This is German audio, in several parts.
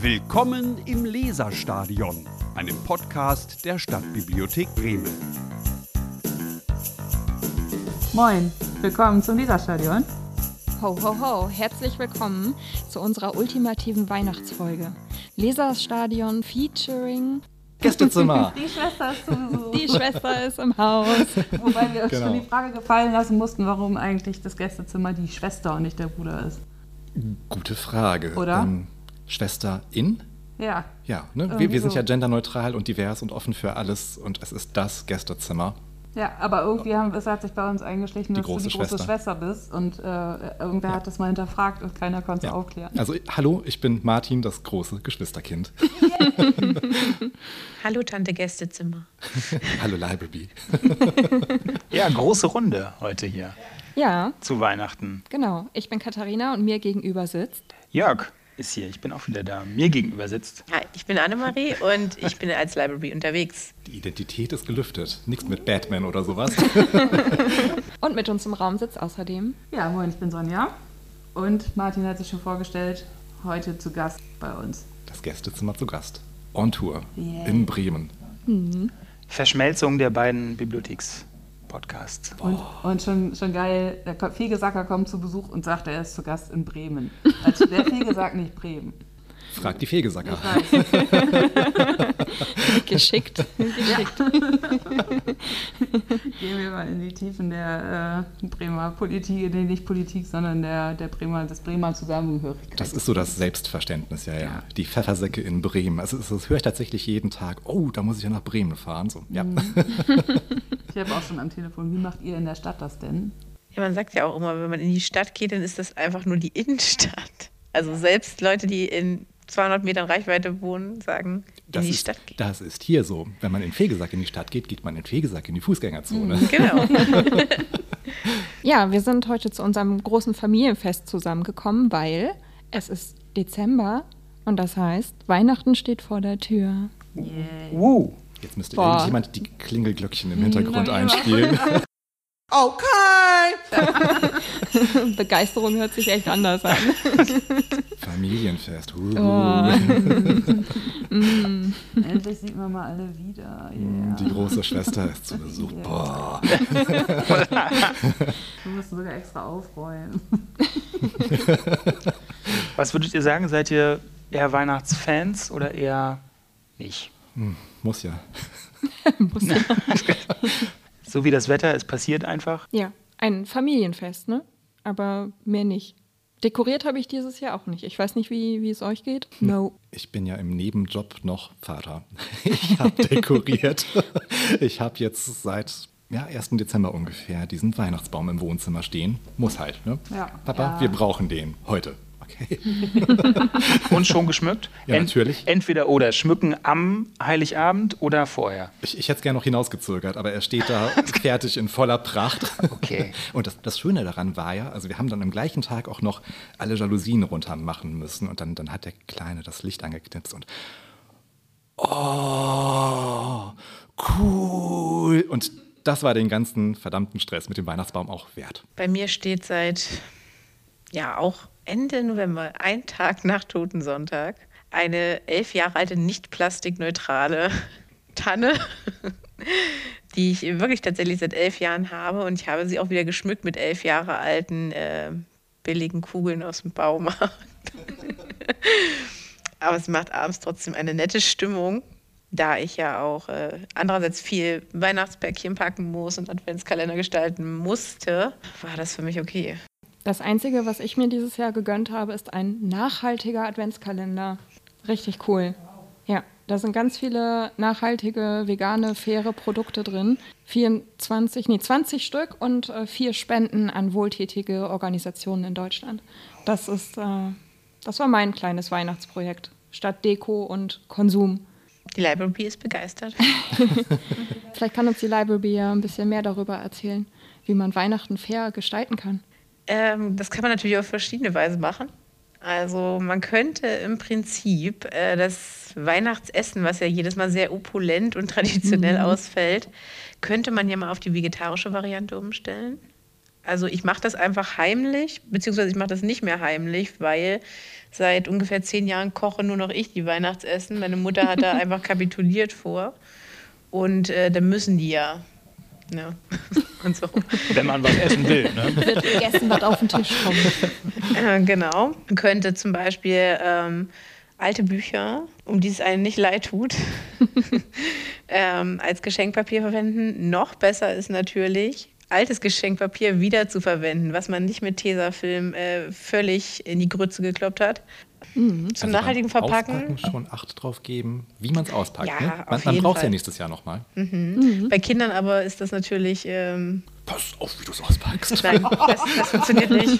Willkommen im Leserstadion, einem Podcast der Stadtbibliothek Bremen. Moin, willkommen zum Leserstadion. Ho, ho, ho, herzlich willkommen zu unserer ultimativen Weihnachtsfolge. Leserstadion featuring Gästezimmer. Die Schwester ist zu Besuch. Die Schwester ist im Haus. Wobei wir uns Genau. schon die Frage gefallen lassen mussten, warum eigentlich das Gästezimmer die Schwester und nicht der Bruder ist. Gute Frage. Oder? Ähm, Schwester in? Ja, Ja, ne? wir, wir sind so. ja genderneutral und divers und offen für alles und es ist das Gästezimmer. ja, aber irgendwie haben, es hat sich bei uns eingeschlichen, dass große du die große Schwester. Schwester bist und äh, irgendwer hat das mal hinterfragt und keiner konnte es Ja. aufklären. Also, hallo, ich bin Martin, das große Geschwisterkind. Hallo Tante Gästezimmer. hallo, Library. Ja, große Runde heute hier Ja, zu Weihnachten. genau. Ich bin Katharina und mir gegenüber sitzt. Jörg ist hier, ich bin auch wieder da. Mir gegenüber sitzt. Hi, ich bin Annemarie und ich bin als Library unterwegs. Die Identität ist gelüftet. Nichts mit Batman oder sowas. Und mit uns im Raum sitzt außerdem. Ja, moin, ich bin Sonja und Martin hat sich schon vorgestellt, heute zu Gast bei uns. Das Gästezimmer zu Gast. On Tour. Yeah. In Bremen. Verschmelzung der beiden Bibliotheks-Podcasts. Und, und schon, schon geil, der Fegesacker kommt zu Besuch und sagt, er ist zu Gast in Bremen. Also der Fegesack nicht Bremen. Frag die Fegesacker. Geschickt. Geschickt. Gehen wir mal in die Tiefen der äh, Bremer Politik, nee, nicht Politik, sondern der, der Bremer, des Bremer Zusammengehörigkeit. Das ist so das Selbstverständnis, ja, ja. Ja. Die Pfeffersäcke in Bremen. Also, das, das höre ich tatsächlich jeden Tag. Oh, da muss ich ja nach Bremen fahren. So, ja. Ich habe auch schon am Telefon, wie macht ihr in der Stadt das denn? Ja, man sagt ja auch immer, wenn man in die Stadt geht, dann ist das einfach nur die Innenstadt. Also selbst Leute, die in 200 Metern Reichweite wohnen, sagen, Das in die ist, Stadt gehen. das ist hier so. Wenn man in Fegesack in die Stadt geht, geht man in Fegesack in die Fußgängerzone. Genau. Ja, wir sind heute zu unserem großen Familienfest zusammengekommen, weil es ist Dezember und das heißt, Weihnachten steht vor der Tür. Uh, Jetzt müsste Boah. irgendjemand die Klingelglöckchen im Hintergrund einspielen. Begeisterung hört sich echt anders an. Familienfest. Uh. Oh. Endlich sieht man mal alle wieder. Yeah. Die große Schwester ist zu Besuch. Boah. Wir müssen sogar extra aufräumen. was würdet ihr sagen? Seid ihr eher Weihnachtsfans oder eher nicht? Muss ja. So wie das Wetter, es passiert einfach. Ja, ein Familienfest, ne? Aber mehr nicht. Dekoriert habe ich dieses Jahr auch nicht. Ich weiß nicht, wie, wie es euch geht. No. Ich bin ja im Nebenjob noch Vater. Ich habe dekoriert. Ich habe jetzt seit ja, 1. Dezember ungefähr diesen Weihnachtsbaum im Wohnzimmer stehen. Muss halt, ne? Ja. Papa, Ja. wir brauchen den heute. Okay. Und schon geschmückt? Ja, natürlich. Entweder oder. Schmücken am Heiligabend oder vorher. Ich, ich hätte es gerne noch hinausgezögert, aber er steht da fertig in voller Pracht. Okay. Und das, das Schöne daran war ja, also wir haben dann am gleichen Tag auch noch alle Jalousien runter machen müssen und dann, dann hat der Kleine das Licht angeknipst und oh, cool. Und das war den ganzen verdammten Stress mit dem Weihnachtsbaum auch wert. Bei mir steht seit, ja, auch Ende November, ein Tag nach Totensonntag, eine elf Jahre alte, nicht plastikneutrale Tanne, die ich wirklich tatsächlich seit elf Jahren habe. Und ich habe sie auch wieder geschmückt mit elf Jahre alten äh, billigen Kugeln aus dem Baumarkt. Aber es macht abends trotzdem eine nette Stimmung, da ich ja auch äh, andererseits viel Weihnachtspäckchen packen muss und Adventskalender gestalten musste, war das für mich okay. Das Einzige, was ich mir dieses Jahr gegönnt habe, ist ein nachhaltiger Adventskalender. Richtig cool. Ja, da sind ganz viele nachhaltige, vegane, faire Produkte drin. 24, nee, 20 Stück und äh, vier Spenden an wohltätige Organisationen in Deutschland. Das ist, äh, das war mein kleines Weihnachtsprojekt. Statt Deko und Konsum. Die Library ist begeistert. Vielleicht kann uns die Library ja ein bisschen mehr darüber erzählen, wie man Weihnachten fair gestalten kann. Ähm, das kann man natürlich auf verschiedene Weise machen. Also man könnte im Prinzip äh, das Weihnachtsessen, was ja jedes Mal sehr opulent und traditionell ausfällt, könnte man ja mal auf die vegetarische Variante umstellen. Also ich mache das einfach heimlich, beziehungsweise ich mache das nicht mehr heimlich, weil seit ungefähr zehn Jahren koche nur noch ich die Weihnachtsessen. Meine Mutter hat da einfach kapituliert vor. Und äh, dann müssen die ja. Ja. Und so. Wenn man was essen will. Ne? Wird gegessen, was auf den Tisch kommt. Äh, genau. Man könnte zum Beispiel ähm, alte Bücher, um die es einem nicht leid tut, ähm, als Geschenkpapier verwenden. Noch besser ist natürlich, altes Geschenkpapier wieder zu verwenden, was man nicht mit Tesafilm äh, völlig in die Grütze gekloppt hat. Zum Also nachhaltigen Verpacken. Auspacken schon Acht drauf geben, wie man es auspackt. Ja, ne? Man, man braucht es ja nächstes Jahr nochmal. Bei Kindern aber ist das natürlich. Ähm, Pass auf, wie du es auspackst. Nein, das, das funktioniert nicht.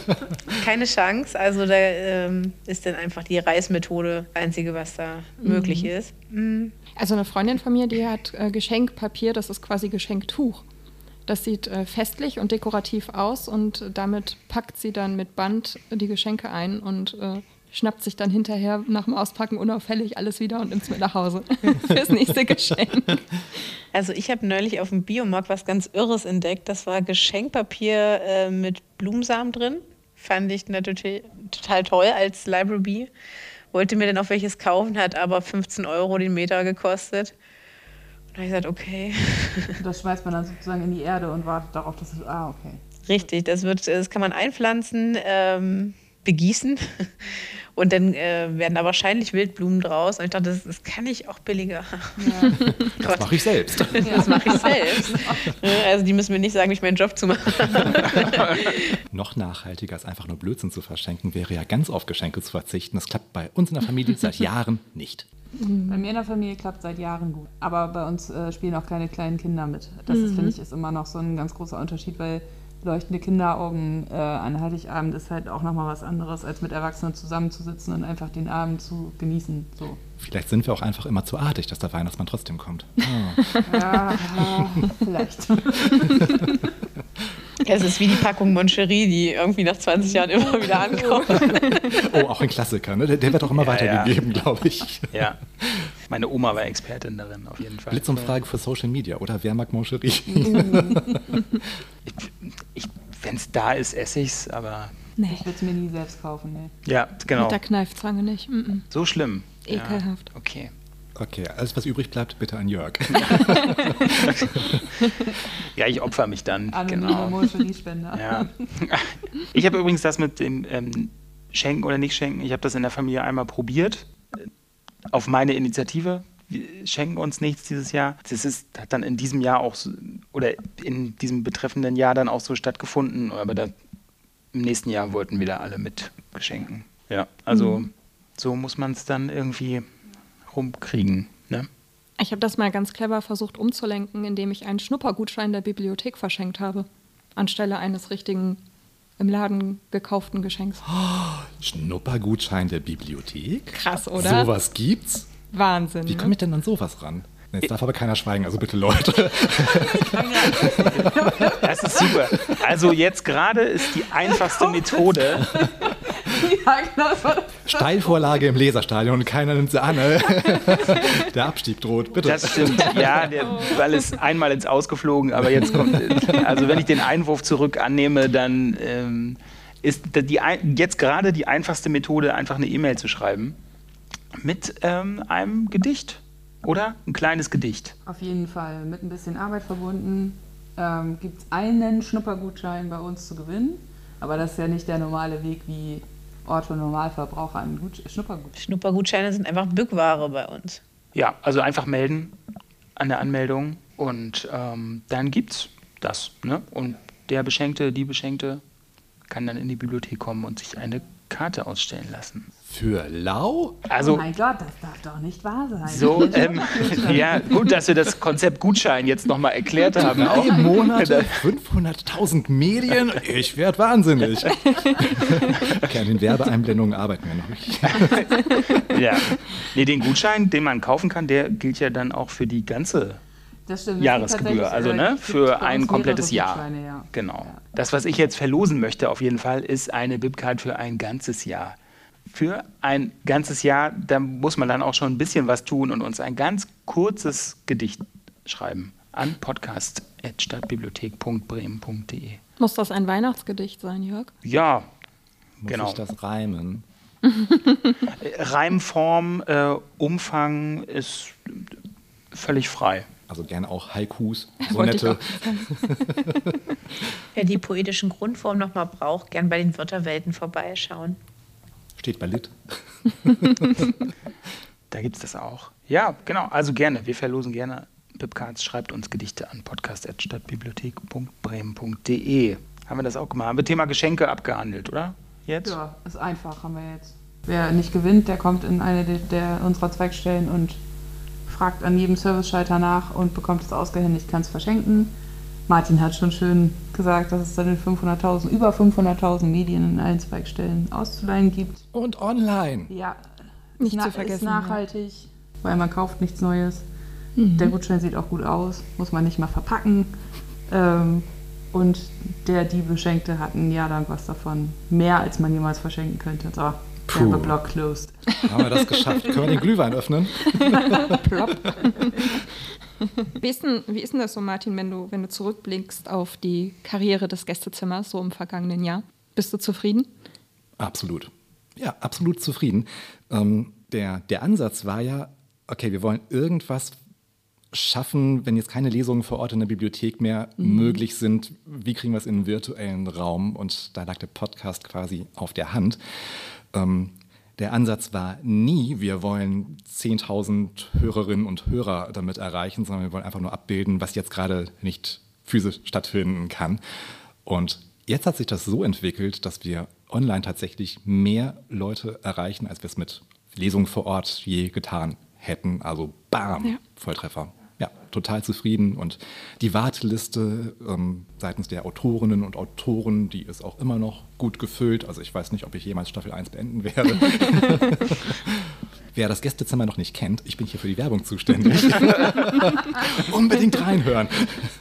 Keine Chance. Also da ähm, ist dann einfach die Reismethode das einzige, was da möglich ist. Mhm. Also eine Freundin von mir, die hat äh, Geschenkpapier, das ist quasi Geschenktuch. Das sieht äh, festlich und dekorativ aus und damit packt sie dann mit Band die Geschenke ein und äh, schnappt sich dann hinterher nach dem Auspacken unauffällig alles wieder und nimmt es mit nach Hause fürs nächste Geschenk. Also ich habe neulich auf dem Biomarkt was ganz Irres entdeckt. Das war Geschenkpapier äh, mit Blumensamen drin. Fand ich natürlich total toll als Library. Wollte mir dann auch welches kaufen, hat aber 15 Euro den Meter gekostet. Und da habe ich gesagt, okay. Das schmeißt man dann sozusagen in die Erde und wartet darauf, dass es. Ah, okay. Richtig, das, wird, das kann man einpflanzen, ähm, begießen und dann äh, werden da wahrscheinlich Wildblumen draus. Und ich dachte, das, das kann ich auch billiger. Das mache ich selbst. Das mache ich selbst. Also die müssen mir nicht sagen, wie ich meinen Job zu machen. Noch nachhaltiger als einfach nur Blödsinn zu verschenken, wäre ja ganz auf Geschenke zu verzichten. Das klappt bei uns in der Familie seit Jahren nicht. Bei mir in der Familie klappt seit Jahren gut. Aber bei uns äh, spielen auch keine kleinen Kinder mit. Das ist, finde ich, ist immer noch so ein ganz großer Unterschied, weil leuchtende Kinderaugen äh, an Heiligabend ist halt auch nochmal was anderes, als mit Erwachsenen zusammenzusitzen und einfach den Abend zu genießen. So. Vielleicht sind wir auch einfach immer zu artig, dass der Weihnachtsmann trotzdem kommt. Oh. Ja, ja, vielleicht. Es ist wie die Packung Moncherie, die irgendwie nach 20 Jahren immer wieder ankommt. oh, auch ein Klassiker, ne? Der, der wird auch immer Ja, weitergegeben, glaube ich. Ja. Meine Oma war Expertin darin, auf jeden Fall. Blitzumfrage für Social Media, oder? Wer mag Moncherie? Ich, Wenn es da ist, esse ich's, aber Nee, Ich würde es mir nie selbst kaufen, ne. ja, genau. mit der Kneifzange nicht. Mm -mm. So schlimm. Ekelhaft. Ja, okay. Okay, alles, was übrig bleibt, bitte an Jörg. Ja, ich opfer mich dann. Anonyme genau. Ja. Ich habe übrigens das mit dem ähm, Schenken oder nicht Schenken, ich habe das in der Familie einmal probiert. äh, Auf meine Initiative. Wir schenken uns nichts dieses Jahr. Das ist, hat dann in diesem Jahr auch, so, oder in diesem betreffenden Jahr dann auch so stattgefunden. Aber da, im nächsten Jahr wollten wieder alle mit Geschenken. Ja, also so muss man es dann irgendwie rumkriegen. Ne? Ich habe das mal ganz clever versucht umzulenken, indem ich einen Schnuppergutschein der Bibliothek verschenkt habe. Anstelle eines richtigen im Laden gekauften Geschenks. Schnuppergutschein der Bibliothek? Krass, oder? Sowas gibt's? Wahnsinn. Wie ne? komme ich denn an sowas ran? Jetzt darf aber keiner schweigen, also bitte Leute. Das ist super. Also jetzt gerade ist die einfachste Methode, Ja, genau. Steilvorlage im Leserstadion und keiner nimmt sie an. ne? Der Abstieg droht, bitte. Das stimmt. Ja, der Ball ist einmal ins Ausgeflogen, aber jetzt kommt. Also, wenn ich den Einwurf zurück annehme, dann ähm, ist die, jetzt gerade die einfachste Methode, einfach eine E-Mail zu schreiben mit ähm, einem Gedicht. Oder? Ein kleines Gedicht. Auf jeden Fall. Mit ein bisschen Arbeit verbunden ähm, gibt es einen Schnuppergutschein bei uns zu gewinnen. Aber das ist ja nicht der normale Weg, wie Otto Normalverbraucher einen Gut Schnuppergutschein. Schnuppergutscheine sind einfach Bückware bei uns. Ja, also einfach melden an der Anmeldung und ähm, dann gibt's das. Ne? Und der Beschenkte, die Beschenkte kann dann in die Bibliothek kommen und sich eine Karte ausstellen lassen. Für lau? Also oh mein Gott, das darf doch nicht wahr sein. So, ähm, ja, gut, dass wir das Konzept Gutschein jetzt nochmal erklärt haben. Auch. Drei Monate, 500.000 Medien, ich werde wahnsinnig. Okay, an den Werbeeinblendungen arbeiten wir noch. Ja. Nee, den Gutschein, den man kaufen kann, der gilt ja dann auch für die ganze Das stimmt, Jahresgebühr. Also ne, für ein komplettes Jahr. Ja. Genau. Ja. Das, was ich jetzt verlosen möchte, auf jeden Fall, ist eine Bibcard für ein ganzes Jahr. Für ein ganzes Jahr, da muss man dann auch schon ein bisschen was tun und uns ein ganz kurzes Gedicht schreiben. an podcast.stadtbibliothek.bremen.de. Muss das ein Weihnachtsgedicht sein, Jörg? Ja, Muss Genau. ich das reimen? Reimform, äh, Umfang ist völlig frei. Also gerne auch Haikus, so Wollte ich nette. auch Wer die poetischen Grundformen nochmal braucht, gern bei den Wörterwelten vorbeischauen. Steht bei Lit. Da gibt es das auch. Ja, genau. Also gerne. Wir verlosen gerne Pipcards. Schreibt uns Gedichte an podcast.stadtbibliothek.bremen.de. Haben wir das auch gemacht? Haben wir Thema Geschenke abgehandelt, oder? Jetzt? Ja, ist einfach, haben wir jetzt. Wer nicht gewinnt, der kommt in eine der, der unserer Zweigstellen und fragt an jedem Service-Schalter nach und bekommt es ausgehändigt, kann es verschenken. Martin hat schon schön gesagt, dass es dann in 500.000, über 500.000 Medien in allen Zweigstellen auszuleihen gibt. Und online. Ja, Nicht ist, zu na- vergessen, ist nachhaltig, weil man kauft nichts Neues. Der Gutschein sieht auch gut aus, muss man nicht mal verpacken. Ähm, und der, die Beschenkte, hat ein Jahr lang was davon. Mehr, als man jemals verschenken könnte. So, Puh. Werbeblock closed. Haben wir das geschafft? Können wir den Glühwein öffnen? Plopp. Wie ist, denn, wie ist denn das so, Martin, wenn du, wenn du zurückblickst auf die Karriere des Gästezimmers so im vergangenen Jahr? Bist du zufrieden? Absolut. Ja, absolut zufrieden. Ähm, der, der Ansatz war ja, okay, wir wollen irgendwas schaffen, wenn jetzt keine Lesungen vor Ort in der Bibliothek mehr möglich sind. Wie kriegen wir es in einen virtuellen Raum? Und da lag der Podcast quasi auf der Hand. Ähm, der Ansatz war nie, wir wollen 10.000 Hörerinnen und Hörer damit erreichen, sondern wir wollen einfach nur abbilden, was jetzt gerade nicht physisch stattfinden kann. Und jetzt hat sich das so entwickelt, dass wir online tatsächlich mehr Leute erreichen, als wir es mit Lesungen vor Ort je getan hätten. Also bam, Ja. Volltreffer. Total zufrieden. Und die Warteliste ähm, seitens der Autorinnen und Autoren, die ist auch immer noch gut gefüllt. Also ich weiß nicht, ob ich jemals Staffel 1 beenden werde. Wer das Gästezimmer noch nicht kennt, ich bin hier für die Werbung zuständig. Unbedingt reinhören.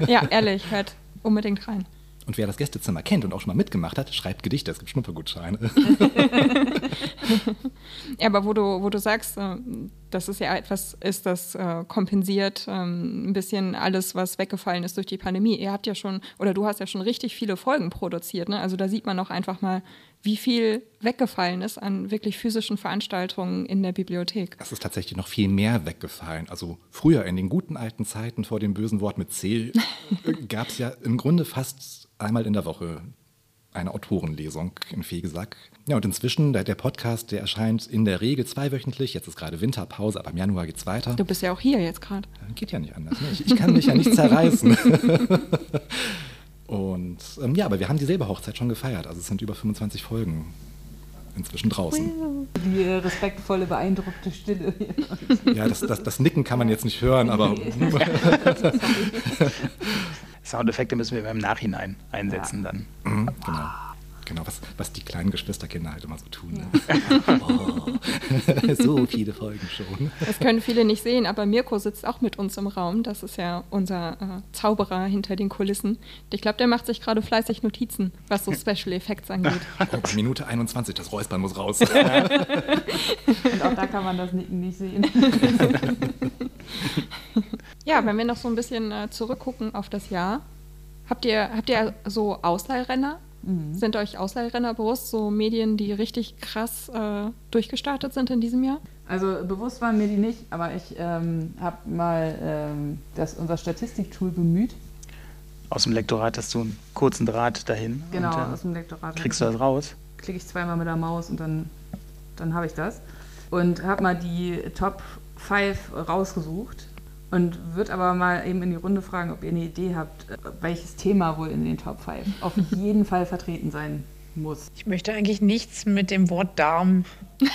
Ja, ehrlich, hört unbedingt rein. Und wer das Gästezimmer kennt und auch schon mal mitgemacht hat, schreibt Gedichte. Es gibt Schnuppergutscheine. Ja, aber wo du, wo du sagst, äh, dass es ja etwas ist, das äh, kompensiert ähm, ein bisschen alles, was weggefallen ist durch die Pandemie. Ihr habt ja schon, oder du hast ja schon richtig viele Folgen produziert. Ne? Also da sieht man auch einfach mal, wie viel weggefallen ist an wirklich physischen Veranstaltungen in der Bibliothek. Es ist tatsächlich noch viel mehr weggefallen. Also früher in den guten alten Zeiten vor dem bösen Wort mit C gab es ja im Grunde fast einmal in der Woche eine Autorenlesung in Fegesack. Ja, und inzwischen, der, der Podcast, der erscheint in der Regel zweiwöchentlich. Jetzt ist gerade Winterpause, aber im Januar geht's weiter. Du bist ja auch hier jetzt gerade. Geht ja nicht anders. Ne? Ich, ich kann mich ja nicht zerreißen. Und ähm, ja, aber wir haben die Silberhochzeit schon gefeiert. Also es sind über 25 Folgen inzwischen draußen. Die äh, respektvolle, beeindruckte Stille. Ja, das, das, das Nicken kann man jetzt nicht hören, aber Soundeffekte müssen wir beim Nachhinein einsetzen dann. Mhm, genau. Genau, was, was die kleinen Geschwisterkinder halt immer so tun. Ne? Oh, so viele Folgen schon. Das können viele nicht sehen, aber Mirko sitzt auch mit uns im Raum. Das ist ja unser äh, Zauberer hinter den Kulissen. Ich glaube, der macht sich gerade fleißig Notizen, was so Special Effects angeht. Oh, Minute 21, das Räuspern muss raus. Und auch da kann man das Nicken nicht sehen. Ja, wenn wir noch so ein bisschen äh, zurückgucken auf das Jahr, habt ihr, habt ihr so Ausleihrenner? Sind euch Ausleihrenner bewusst, so Medien, die richtig krass äh, durchgestartet sind in diesem Jahr? Also bewusst waren mir die nicht, aber ich ähm, habe mal ähm, das, unser Statistiktool bemüht. Aus dem Lektorat hast du einen kurzen Draht dahin. Genau, und, äh, aus dem Lektorat. kriegst du das raus? klicke ich zweimal mit der Maus und dann, dann habe ich das. Und habe mal die Top 5 rausgesucht und würde aber mal eben in die Runde fragen, ob ihr eine Idee habt, welches Thema wohl in den Top 5 auf jeden Fall vertreten sein muss. Ich möchte eigentlich nichts mit dem Wort Darm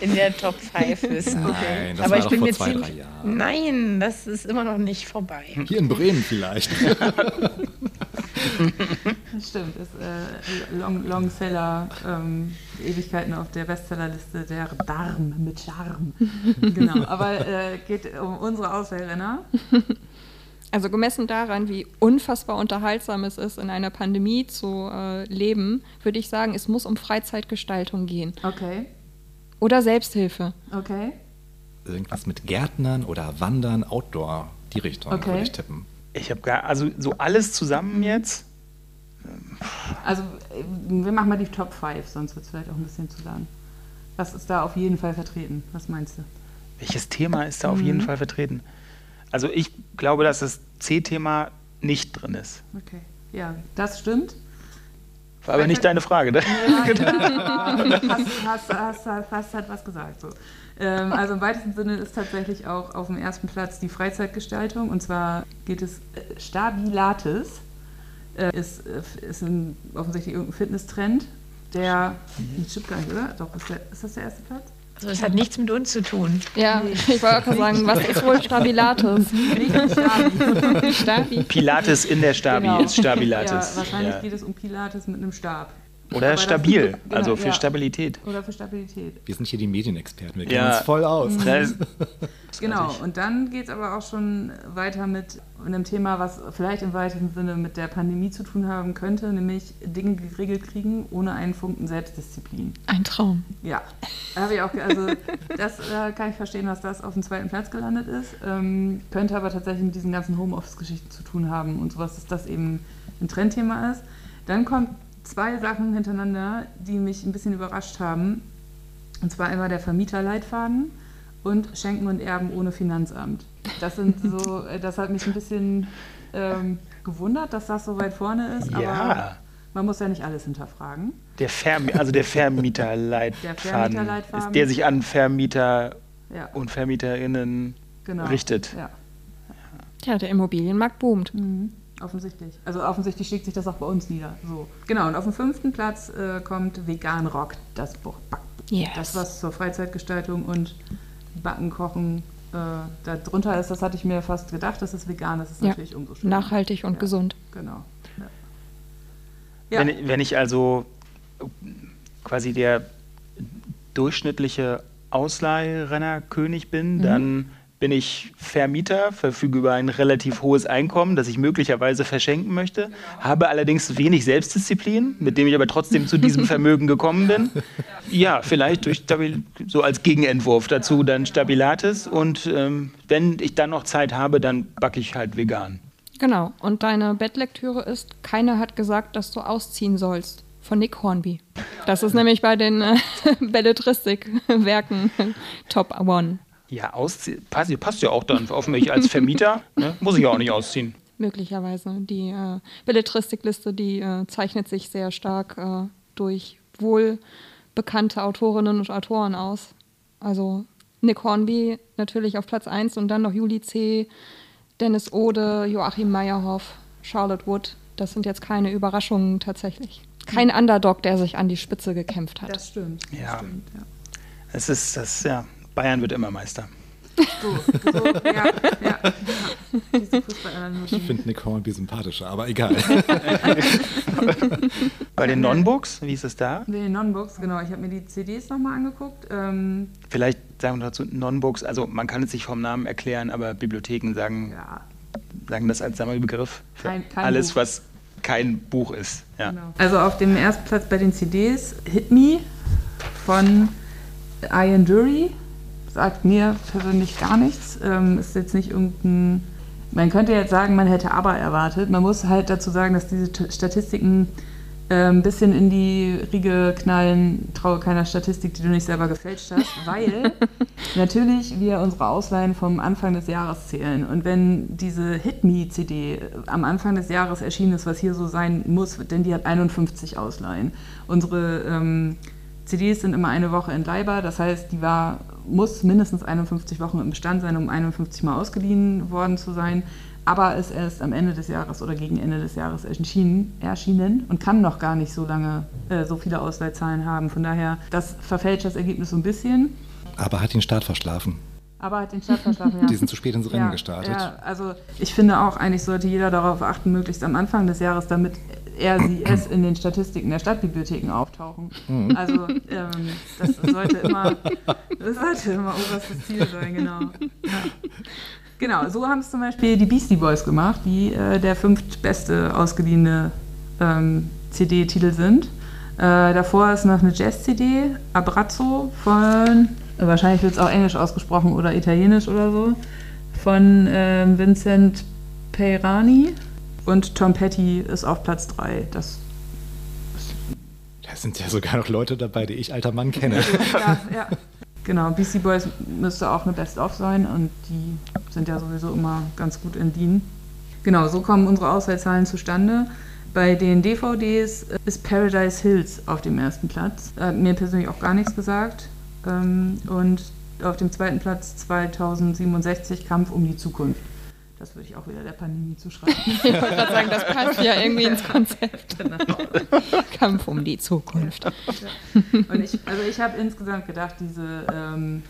in der Top 5 wissen. Nein, das Aber war ich doch bin vor zwei, drei Jahren. Nein, das ist immer noch nicht vorbei. Hier in Bremen vielleicht. Das stimmt, ist äh, Long, Longseller, ähm, Ewigkeiten auf der Bestsellerliste der Darm mit Charme. genau, aber äh, geht um unsere Auswahlrenner. Also gemessen daran, wie unfassbar unterhaltsam es ist, in einer Pandemie zu äh, leben, würde ich sagen, es muss um Freizeitgestaltung gehen. Okay, Oder Selbsthilfe. okay. Irgendwas mit Gärtnern oder Wandern, Outdoor. die Richtung, Okay. würde ich tippen. Ich habe gar, also so alles zusammen jetzt. Also, äh, wir machen mal die Top 5, sonst wird es vielleicht auch ein bisschen zu lang. Was ist da auf jeden Fall vertreten? Was meinst du? Welches Thema ist da auf jeden Fall vertreten? Also ich glaube, dass das C-Thema nicht drin ist. Okay. Ja, das stimmt. War aber nicht deine Frage, ne? Ja, hast, hast, hast, hast, hast halt was gesagt. So. Ähm, also im weitesten Sinne ist tatsächlich auch auf dem ersten Platz die Freizeitgestaltung. Und zwar geht es äh, Stabilates. Äh, ist, äh, ist ein, offensichtlich irgendein Fitnesstrend, der. Nee, stimmt gar nicht, oder? Doch, ist, der, ist das der erste Platz? Also das hat nichts mit uns zu tun. Ja, ich wollte auch sagen, was ist wohl Stabilates? Stabi. Stabi. Pilates in der Stabi Genau. ist Stabilates. Ja, wahrscheinlich Ja. geht es um Pilates mit einem Stab. Oder Aber das- stabil, genau, also für ja. Stabilität. Oder für Stabilität. Wir sind hier die Medienexperten, wir kennen Ja. uns voll aus. Das- Genau, und dann geht es aber auch schon weiter mit einem Thema, was vielleicht im weitesten Sinne mit der Pandemie zu tun haben könnte, nämlich Dinge geregelt kriegen ohne einen Funken Selbstdisziplin. Ein Traum. Ja, habe ich auch, also das äh, kann ich verstehen, dass das auf dem zweiten Platz gelandet ist. Ähm, könnte aber tatsächlich mit diesen ganzen Homeoffice-Geschichten zu tun haben und sowas, dass das eben ein Trendthema ist. Dann kommt zwei Sachen hintereinander, die mich ein bisschen überrascht haben. Und zwar einmal der Vermieterleitfaden und Schenken und Erben ohne Finanzamt. Das sind so, äh, das hat mich ein bisschen ähm, gewundert, dass das so weit vorne ist, aber Ja, man muss ja nicht alles hinterfragen. der Vermi also der Vermieterleitfaden, Der Vermieterleitfaden. ist der sich an Vermieter Ja, und Vermieterinnen genau. richtet. Ja. Ja, der Immobilienmarkt boomt. Mhm. Offensichtlich. Also offensichtlich schlägt sich das auch bei uns nieder. So. Genau, und auf dem fünften Platz äh, kommt Vegan Rock, das Buch. Yes. Das was zur Freizeitgestaltung und Backen, Kochen äh, darunter ist, das hatte ich mir fast gedacht, dass es vegan ist, ist Ja. natürlich umso schöner. Nachhaltig und Ja. gesund. Genau. Ja. Wenn, ich- wenn ich also quasi der durchschnittliche Ausleihrennerkönig bin, Mhm. dann bin ich Vermieter, verfüge über ein relativ hohes Einkommen, das ich möglicherweise verschenken möchte, habe allerdings wenig Selbstdisziplin, mit dem ich aber trotzdem zu diesem Vermögen gekommen bin. Ja, vielleicht durch Stabil so als Gegenentwurf dazu dann Stabilates und ähm, wenn ich dann noch Zeit habe, dann backe ich halt vegan. Genau. Und deine Bettlektüre ist, keiner hat gesagt, dass du ausziehen sollst. Von Nick Hornby. Das ist nämlich bei den äh, Belletristik-Werken Top One. Ja, ausziehen. Passt, passt ja auch dann auf mich als Vermieter. Ne? Muss ich ja auch nicht ausziehen. Möglicherweise. Die äh, Belletristikliste, die äh, zeichnet sich sehr stark äh, durch wohl bekannte Autorinnen und Autoren aus. Also Nick Hornby natürlich auf Platz 1 und dann noch Juli C., Dennis Ode, Joachim Meyerhoff, Charlotte Wood. Das sind jetzt keine Überraschungen tatsächlich. Kein Underdog, der sich an die Spitze gekämpft hat. Das stimmt. Das Ja. stimmt ja. Es ist, das, ja, Bayern wird immer Meister. So, so, ja, ja, Ich finde Nick Hornby sympathischer, aber egal. Bei den Non-Books, wie ist es da? Nee, Non-Books, genau. Ich habe mir die CDs nochmal angeguckt. Ähm, Vielleicht sagen wir dazu Non-Books, also man kann es sich vom Namen erklären, aber Bibliotheken sagen, ja, sagen das als Sammelbegriff für Kein- kein alles, Buch. was kein Buch ist. Ja. Genau. Also auf dem ersten Platz bei den CDs Hit Me von Ian Dury. Sagt mir persönlich gar nichts. Ähm, ist jetzt nicht irgendein. Man könnte jetzt sagen, man hätte aber erwartet. Man muss halt dazu sagen, dass diese Statistiken äh, ein bisschen in die Riege knallen. Traue keiner Statistik, die du nicht selber gefälscht hast, weil natürlich wir unsere Ausleihen vom Anfang des Jahres zählen. Und wenn diese Hit Me CD am Anfang des Jahres erschienen ist, was hier so sein muss, denn die hat 51 Ausleihen. Unsere ähm, CDs sind immer eine Woche entleihbar, das heißt, die war, muss mindestens 51 Wochen im Bestand sein, um 51 Mal ausgeliehen worden zu sein, aber ist erst am Ende des Jahres oder gegen Ende des Jahres erschienen, erschienen und kann noch gar nicht so lange äh, so viele Ausleihzahlen haben. Von daher, das verfälscht das Ergebnis so ein bisschen, aber hat den Start verschlafen. aber hat den Start verschlafen. Ja. Die sind zu spät ins Rennen Ja, gestartet. Ja, also ich finde auch, eigentlich sollte jeder darauf achten, möglichst am Anfang des Jahres, damit er sie es in den Statistiken der Stadtbibliotheken auftauchen. Mhm. Also ähm, das sollte immer, das sollte immer oberstes Ziel sein, genau. Ja. Genau, so haben es zum Beispiel die Beastie Boys gemacht, die äh, der fünftbeste ausgeliehene ähm, CD-Titel sind. Äh, davor ist noch eine Jazz-CD, Abrazzo von, wahrscheinlich wird es auch englisch ausgesprochen oder italienisch oder so, von äh, Vincent Peirani und Tom Petty ist auf Platz 3. Das da sind ja sogar noch Leute dabei, die ich alter Mann kenne. ja, ja. Genau, BC Boys müsste auch eine Best-of sein und die sind ja sowieso immer ganz gut in DIN. Genau, so kommen unsere Auswahlzahlen zustande. Bei den DVDs ist Paradise Hills auf dem ersten Platz. Hat mir persönlich auch gar nichts gesagt. Ähm, und auf dem zweiten Platz 2067 Kampf um die Zukunft. Das würde ich auch wieder der Pandemie zuschreiben. ich wollte gerade sagen, das passt ja irgendwie ins Konzept. Genau. Kampf um die Zukunft. Ja. Und ich, also ich habe insgesamt gedacht, diese, ähm,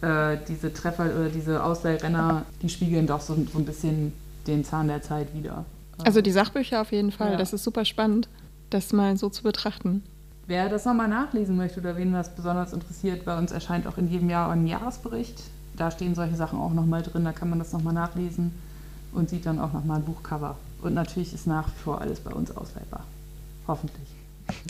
äh, diese Treffer oder diese Ausleihrenner, die spiegeln doch so, so ein bisschen den Zahn der Zeit wieder. Also die Sachbücher auf jeden Fall. Ja. Das ist super spannend, das mal so zu betrachten. Wer das nochmal nachlesen möchte oder wen das besonders interessiert, bei uns erscheint auch in jedem Jahr ein Jahresbericht da stehen solche Sachen auch nochmal drin, da kann man das nochmal nachlesen und sieht dann auch nochmal ein Buchcover. Und natürlich ist nach wie vor alles bei uns ausleihbar. Hoffentlich.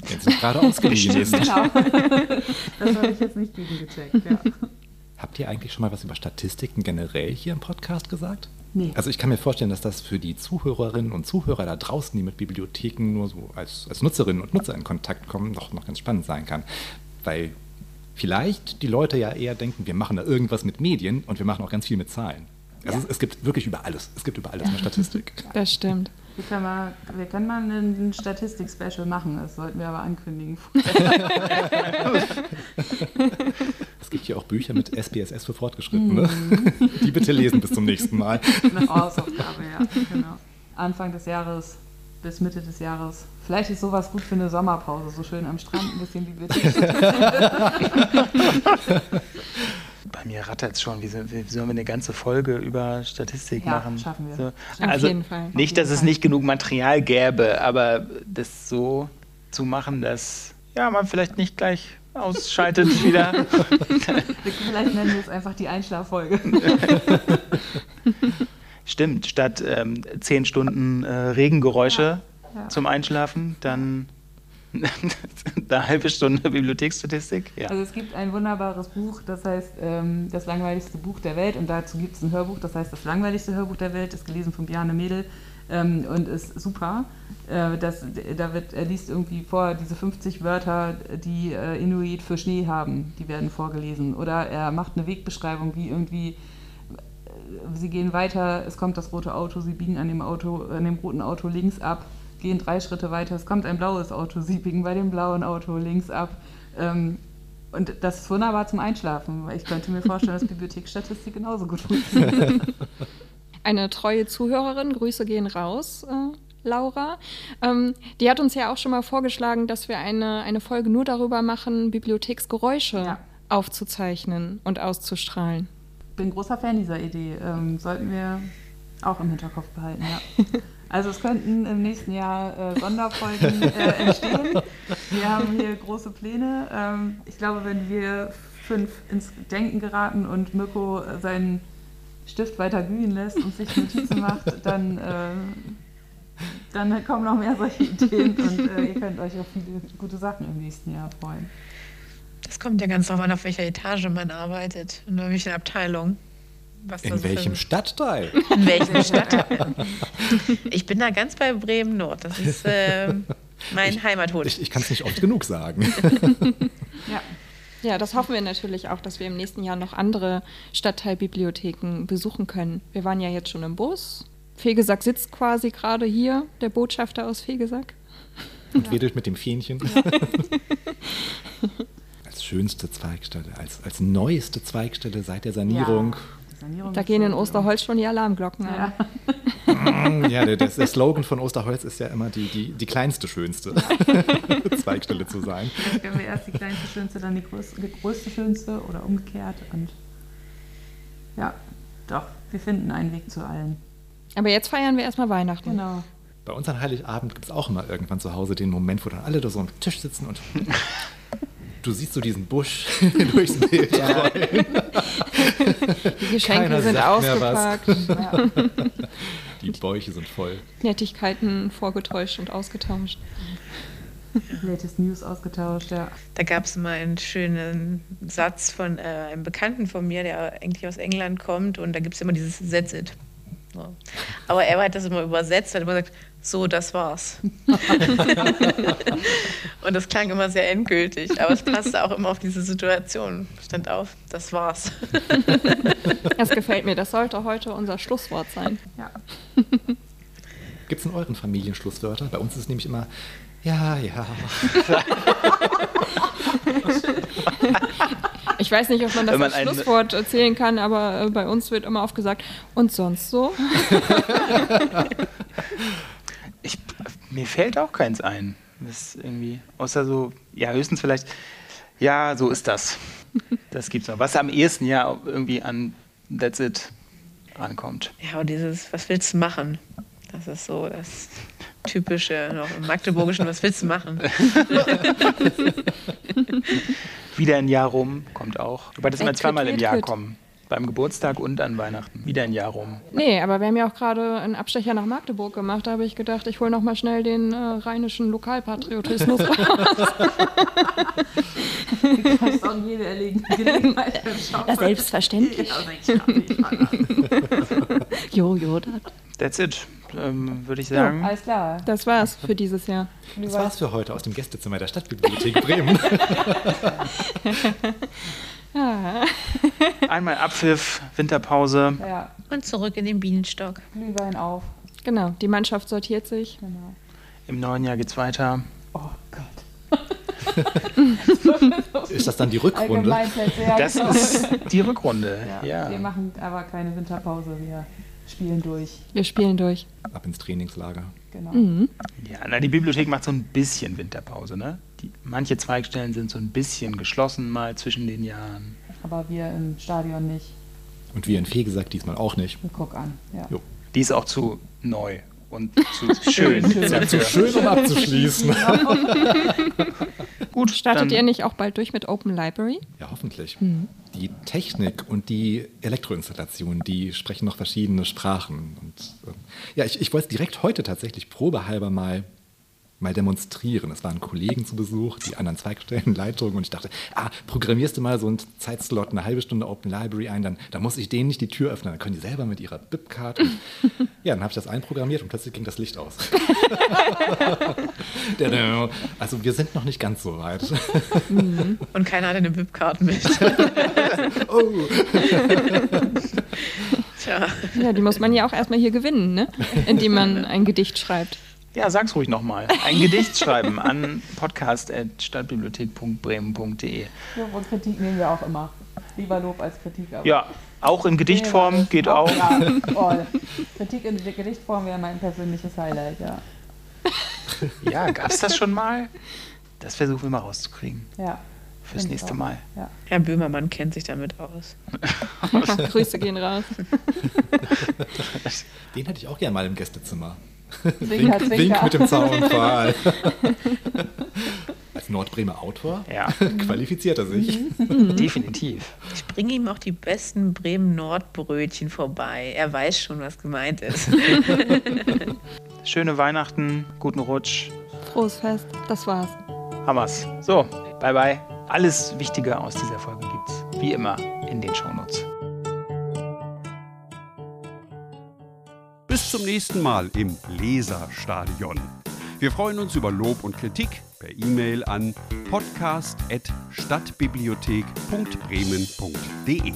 Jetzt ist gerade ausgeliehen ist. Genau. Das habe ich jetzt nicht gegengecheckt, ja. Habt ihr eigentlich schon mal was über Statistiken generell hier im Podcast gesagt? Nee. Also ich kann mir vorstellen, dass das für die Zuhörerinnen und Zuhörer da draußen, die mit Bibliotheken nur so als, als Nutzerinnen und Nutzer in Kontakt kommen, noch, noch ganz spannend sein kann. Weil vielleicht die Leute ja eher denken, wir machen da irgendwas mit Medien und wir machen auch ganz viel mit Zahlen. Also ja. es, es, gibt wirklich über alles. Es gibt über alles eine Statistik. Das stimmt. Wir können mal, wir können mal ein Statistik-Special machen, das sollten wir aber ankündigen. es gibt hier auch Bücher mit SPSS für Fortgeschrittene. Mhm. Die bitte lesen bis zum nächsten Mal. Eine Hausaufgabe, ja, genau. Anfang des Jahres bis Mitte des Jahres. Vielleicht ist sowas gut für eine Sommerpause, so schön am Strand ein bisschen Bibliothek. Bei mir rattert es schon. Wie, sollen wir eine ganze Folge über Statistik ja, machen? schaffen wir. So. Also Fall. Nicht, dass es nicht genug Material gäbe, aber das so zu machen, dass ja, man vielleicht nicht gleich ausschaltet wieder. vielleicht nennen wir es einfach die Einschlaffolge. Stimmt, statt ähm, zehn Stunden äh, Regengeräusche ja, ja. zum Einschlafen, dann eine halbe Stunde Bibliotheksstatistik. Ja. Also es gibt ein wunderbares Buch, das heißt ähm, Das langweiligste Buch der Welt und dazu gibt es ein Hörbuch, das heißt Das langweiligste Hörbuch der Welt, ist gelesen von Bjarne Mädel ähm, und ist super. Äh, das, da wird, er liest irgendwie vor, diese 50 Wörter, die äh, Inuit für Schnee haben, die werden vorgelesen. Oder er macht eine Wegbeschreibung, wie irgendwie sie gehen weiter, es kommt das rote Auto, sie biegen an dem Auto, an dem roten Auto links ab, gehen drei Schritte weiter, es kommt ein blaues Auto, sie biegen bei dem blauen Auto links ab. Ähm, und das ist wunderbar zum Einschlafen, weil ich könnte mir vorstellen, dass Bibliotheksstatistik genauso gut funktioniert. Eine treue Zuhörerin, Grüße gehen raus. Äh, Laura. Ähm, die hat uns ja auch schon mal vorgeschlagen, dass wir eine, eine Folge nur darüber machen, Bibliotheksgeräusche ja. aufzuzeichnen und auszustrahlen bin großer Fan dieser Idee. Ähm, sollten wir auch im Hinterkopf behalten, ja. Also es könnten im nächsten Jahr äh, Sonderfolgen äh, entstehen. Wir haben hier große Pläne. Ähm, ich glaube, wenn wir fünf ins Denken geraten und Mirko seinen Stift weiter glühen lässt und sich Notizen macht, dann, äh, dann kommen noch mehr solche Ideen und äh, ihr könnt euch auf viele gute Sachen im nächsten Jahr freuen. Es kommt ja ganz darauf an, auf welcher Etage man arbeitet und in welcher Abteilung. in welchem für... Stadtteil? In welchem Stadtteil? ich bin da ganz bei Bremen Nord. Das ist äh, mein ich, Heimathof. Ich, ich kann es nicht oft genug sagen. ja. Ja, das hoffen wir natürlich auch, dass wir im nächsten Jahr noch andere Stadtteilbibliotheken besuchen können. Wir waren ja jetzt schon im Bus. Fegesack sitzt quasi gerade hier, der Botschafter aus Fegesack. Und ja. wedelt mit dem Fähnchen. Ja. Als schönste Zweigstelle, als, als neueste Zweigstelle seit der Sanierung. Ja. Sanierung da gehen in Osterholz schon die Alarmglocken ja. an. ja, der, der, der, Slogan von Osterholz ist ja immer die, die, die kleinste, schönste Zweigstelle zu sein. Vielleicht werden wir erst die kleinste, schönste, dann die größte, die größte, schönste oder umgekehrt. Und ja, doch, wir finden einen Weg zu allen. Aber jetzt feiern wir erstmal Weihnachten. Genau. Bei uns an Heiligabend gibt es auch immer irgendwann zu Hause den Moment, wo dann alle da so am Tisch sitzen und du siehst so diesen Busch durchs Bild ja. Die Geschenke Keiner sind ausgepackt. Ja. Die Bäuche sind voll. Nettigkeiten vorgetäuscht und ausgetauscht. Latest News ausgetauscht, ja. Da gab es mal einen schönen Satz von äh, einem Bekannten von mir, der eigentlich aus England kommt und da gibt es immer dieses That's it. So. Aber er hat das immer übersetzt, hat immer gesagt, so, das war's. und das klang immer sehr endgültig, aber es passte auch immer auf diese Situation. Stand auf, das war's. Das gefällt mir, das sollte heute unser Schlusswort sein. ja. Gibt es in euren Familien Schlusswörter? Bei uns ist es nämlich immer, ja, ja. Ich weiß nicht, ob man das man als Schlusswort erzählen kann, aber äh, bei uns wird immer oft gesagt, und sonst so? Mir fällt auch keins ein. Das irgendwie, außer so, ja, höchstens vielleicht, ja, so ist das. Das gibt's noch. Was am ehesten ja irgendwie an That's it rankommt. Ja, und dieses, was willst du machen? Das ist so das typische noch im Magdeburgischen, was willst du machen? Wieder ein Jahr rum kommt auch. Wobei das immer zweimal im Jahr kommen. Beim Geburtstag und an Weihnachten. Wieder ein Jahr rum. Nee, aber wir haben ja auch gerade einen Abstecher nach Magdeburg gemacht. Da habe ich gedacht, ich hole noch mal schnell den äh, rheinischen Lokalpatriotismus raus. Kannst auch in jede erlegen- Gelegenheit schauen. selbstverständlich. Ja, mal. Jojo, das. That's it, ähm, würde ich sagen. Alles klar. Das war's für dieses Jahr. Das war's für heute aus dem Gästezimmer der Stadtbibliothek Bremen. Einmal Abpfiff, Winterpause. Ja, Und zurück in den Bienenstock. Glühwein auf. Genau, die Mannschaft sortiert sich. Genau. Im neuen Jahr geht's weiter. Oh Gott. Ist das dann die Rückrunde? Das genau. ist die Rückrunde. ja. Ja. Wir machen aber keine Winterpause. Wir spielen durch. Wir spielen durch. Ab ins Trainingslager. Genau. Ja, na, die Bibliothek macht so ein bisschen Winterpause. Ne? Die, manche Zweigstellen sind so ein bisschen geschlossen mal zwischen den Jahren. Aber wir im Stadion nicht. Und wie in Fee gesagt, diesmal auch nicht. Wir guck an. Ja. Jo. Die ist auch zu neu und zu schön. Dafür. Schön, um abzuschließen. Gut, Startet dann, ihr nicht auch bald durch mit Open Library? Ja, hoffentlich. Die Technik und die Elektroinstallation, die sprechen noch verschiedene Sprachen. Und, äh, ja, ich, ich wollte es direkt heute tatsächlich probehalber mal, mal demonstrieren. Es waren Kollegen zu Besuch, die anderen Zweigstellenleitungen und ich dachte, ah, programmierst du mal so einen Zeitslot, eine halbe Stunde Open Library ein, dann, dann muss ich denen nicht die Tür öffnen, dann können die selber mit ihrer Bipcard. Und, ja, dann habe ich das einprogrammiert und plötzlich ging das Licht aus. Also wir sind noch nicht ganz so weit. Und keiner hat eine BIP-Karte mit. Oh. Tja. Ja, die muss man ja auch erstmal hier gewinnen, ne? Indem man ein Gedicht schreibt. Ja, sag's ruhig nochmal. Ein Gedicht schreiben an podcast.stadtbibliothek.bremen.de. Lob und Kritik nehmen wir auch immer. Lieber Lob als Kritik. Aber Ja, auch in Gedichtform geht auch. Ja, voll. Kritik in der Gedichtform wäre mein persönliches Highlight, ja. Ja, gab's das schon mal? Das versuchen wir mal rauszukriegen Ja. fürs nächste auch. Mal. Ja. Herr Böhmermann kennt sich damit aus. Grüße gehen raus. Den hätte ich auch gerne mal im Gästezimmer. Zwinker, Wink, zwinker. Wink mit dem Zaunpfahl. Als Nordbremer Autor Ja, qualifiziert er sich. definitiv. Ich bringe ihm auch die besten Bremen-Nordbrötchen vorbei. Er weiß schon, was gemeint ist. Schöne Weihnachten, guten Rutsch. Frohes Fest. Das war's. Hammers. So, bye bye. Alles Wichtige aus dieser Folge gibt's wie immer in den Shownotes. Bis zum nächsten Mal im Leserstadion. Wir freuen uns über Lob und Kritik per E-Mail an podcast.stadtbibliothek.bremen.de.